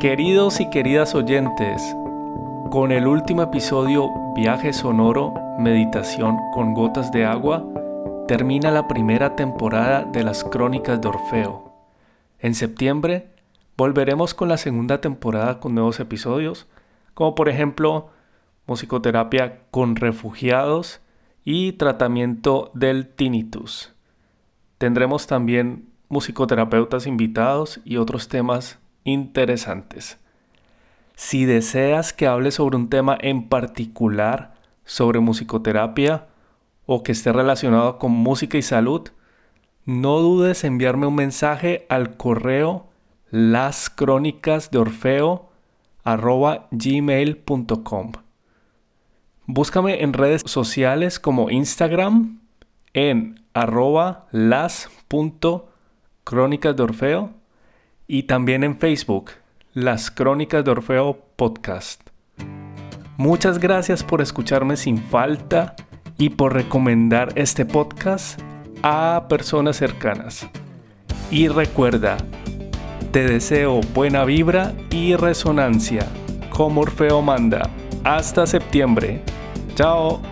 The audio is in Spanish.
Queridos y queridas oyentes, con el último episodio Viaje Sonoro, Meditación con Gotas de Agua, termina la primera temporada de las Crónicas de Orfeo. En septiembre volveremos con la segunda temporada con nuevos episodios, como por ejemplo musicoterapia con refugiados y tratamiento del tinnitus. Tendremos también musicoterapeutas invitados y otros temas interesantes. Si deseas que hable sobre un tema en particular sobre musicoterapia o que esté relacionado con música y salud, no dudes en enviarme un mensaje al correo las crónicas de gmail.com. Búscame en redes sociales como Instagram en arroba las.crónicas de Orfeo y también en Facebook, Las Crónicas de Orfeo Podcast. Muchas gracias por escucharme sin falta y por recomendar este podcast a personas cercanas. Y recuerda, te deseo buena vibra y resonancia, como Orfeo manda. Hasta septiembre. Chao.